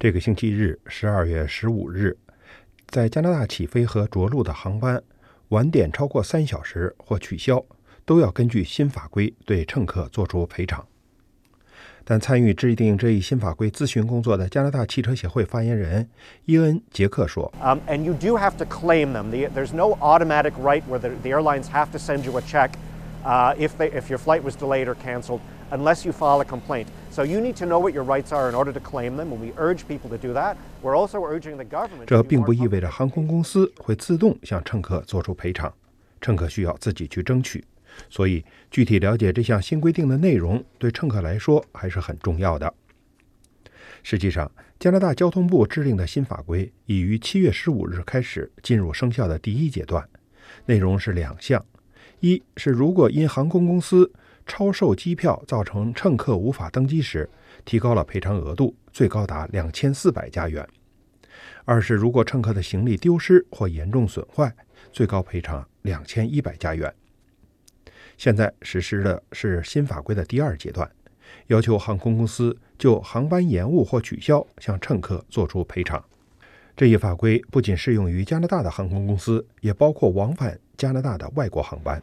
这个星期日，十二月十五日，在加拿大起飞和着陆的航班晚点超过三小时或取消，都要根据新法规对乘客作出赔偿。但参与制定这一新法规咨询工作的加拿大汽车协会发言人伊恩·杰克说：“Um, and you do have to claim them. There's no automatic right where the airlines have to send you a check if they if your flight was delayed or canceled unless you file a complaint. So you need to know what your rights are in order to claim them. And we urge people to do that. We're also urging the government.” 这并不意味着航空公司会自动向乘客做出赔偿，乘客需要自己去争取。所以，具体了解这项新规定的内容，对乘客来说还是很重要的。实际上，加拿大交通部制定的新法规已于七月十五日开始进入生效的第一阶段，内容是两项：一是如果因航空公司超售机票造成乘客无法登机时，提高了赔偿额度，最高达两千四百加元；二是如果乘客的行李丢失或严重损坏，最高赔偿两千一百加元。现在实施的是新法规的第二阶段，要求航空公司就航班延误或取消向乘客作出赔偿。这一法规不仅适用于加拿大的航空公司，也包括往返加拿大的外国航班。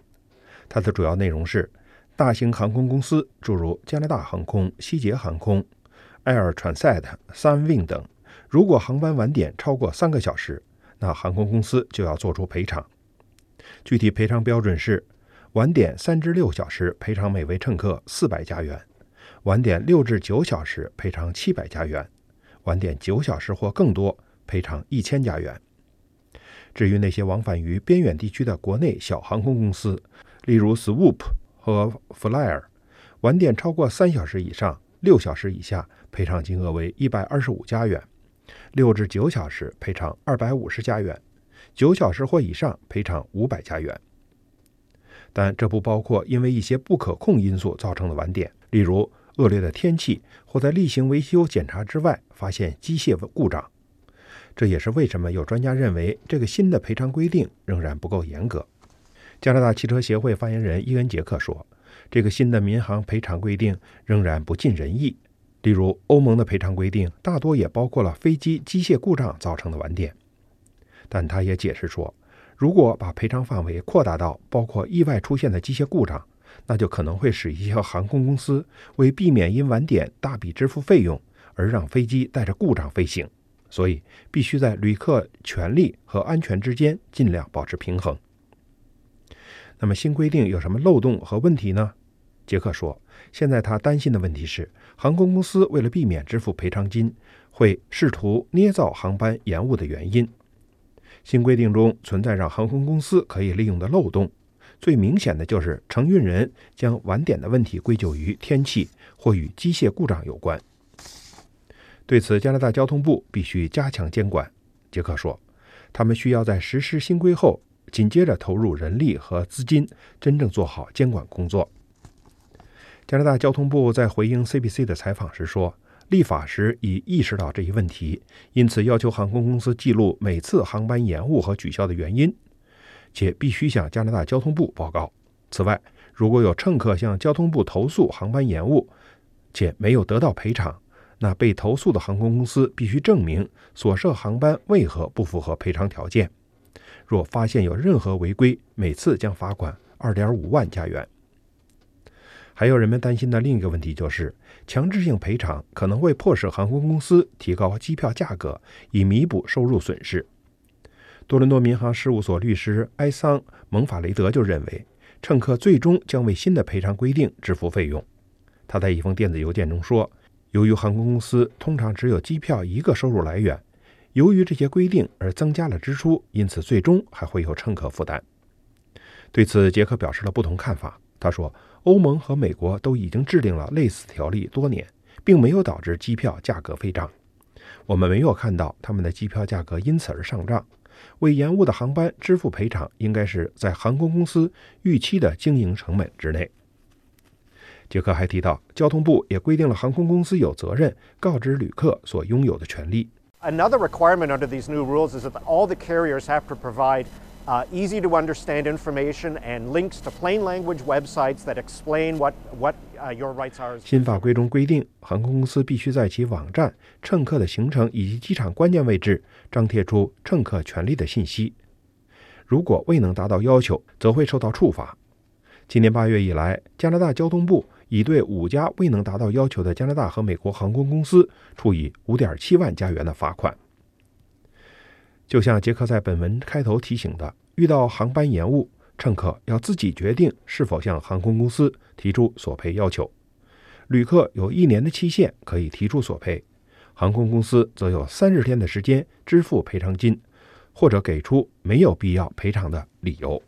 它的主要内容是：大型航空公司，诸如加拿大航空、西捷航空、Air Transat、Sunwing 等，如果航班晚点超过三个小时，那航空公司就要做出赔偿。具体赔偿标准是。晚点三至六小时，赔偿每位乘客四百加元；晚点六至九小时，赔偿七百加元；晚点九小时或更多，赔偿一千加元。至于那些往返于边远地区的国内小航空公司，例如 Swoop 和 Flyer，晚点超过三小时以上，六小时以下，赔偿金额为一百二十五加元；六至九小时，赔偿二百五十加元；九小时或以上，赔偿五百加元。但这不包括因为一些不可控因素造成的晚点，例如恶劣的天气或在例行维修检查之外发现机械故障。这也是为什么有专家认为这个新的赔偿规定仍然不够严格。加拿大汽车协会发言人伊恩·杰克说：“这个新的民航赔偿规定仍然不尽人意。例如，欧盟的赔偿规定大多也包括了飞机机械故障造成的晚点。”但他也解释说。如果把赔偿范围扩大到包括意外出现的机械故障，那就可能会使一些航空公司为避免因晚点大笔支付费用而让飞机带着故障飞行。所以，必须在旅客权利和安全之间尽量保持平衡。那么，新规定有什么漏洞和问题呢？杰克说，现在他担心的问题是，航空公司为了避免支付赔偿金，会试图捏造航班延误的原因。新规定中存在让航空公司可以利用的漏洞，最明显的就是承运人将晚点的问题归咎于天气或与机械故障有关。对此，加拿大交通部必须加强监管。杰克说：“他们需要在实施新规后，紧接着投入人力和资金，真正做好监管工作。”加拿大交通部在回应 CBC 的采访时说。立法时已意识到这一问题，因此要求航空公司记录每次航班延误和取消的原因，且必须向加拿大交通部报告。此外，如果有乘客向交通部投诉航班延误且没有得到赔偿，那被投诉的航空公司必须证明所涉航班为何不符合赔偿条件。若发现有任何违规，每次将罚款二点五万加元。还有人们担心的另一个问题就是，强制性赔偿可能会迫使航空公司提高机票价格，以弥补收入损失。多伦多民航事务所律师埃桑·蒙法雷德就认为，乘客最终将为新的赔偿规定支付费用。他在一封电子邮件中说：“由于航空公司通常只有机票一个收入来源，由于这些规定而增加了支出，因此最终还会有乘客负担。”对此，杰克表示了不同看法。他说。欧盟和美国都已经制定了类似条例多年，并没有导致机票价格飞涨。我们没有看到他们的机票价格因此而上涨。为延误的航班支付赔偿，应该是在航空公司预期的经营成本之内。杰克还提到，交通部也规定了航空公司有责任告知旅客所拥有的权利。Another requirement under these new rules is that all the carriers have to provide. uh, easy to understand information and links to plain language websites that explain what, what uh, your rights are. 新法规中规定，航空公司必须在其网站、乘客的行程以及机场关键位置张贴出乘客权利的信息。如果未能达到要求，则会受到处罚。今年八月以来，加拿大交通部已对五家未能达到要求的加拿大和美国航空公司处以五点七万加元的罚款。就像杰克在本文开头提醒的，遇到航班延误，乘客要自己决定是否向航空公司提出索赔要求。旅客有一年的期限可以提出索赔，航空公司则有三十天的时间支付赔偿金，或者给出没有必要赔偿的理由。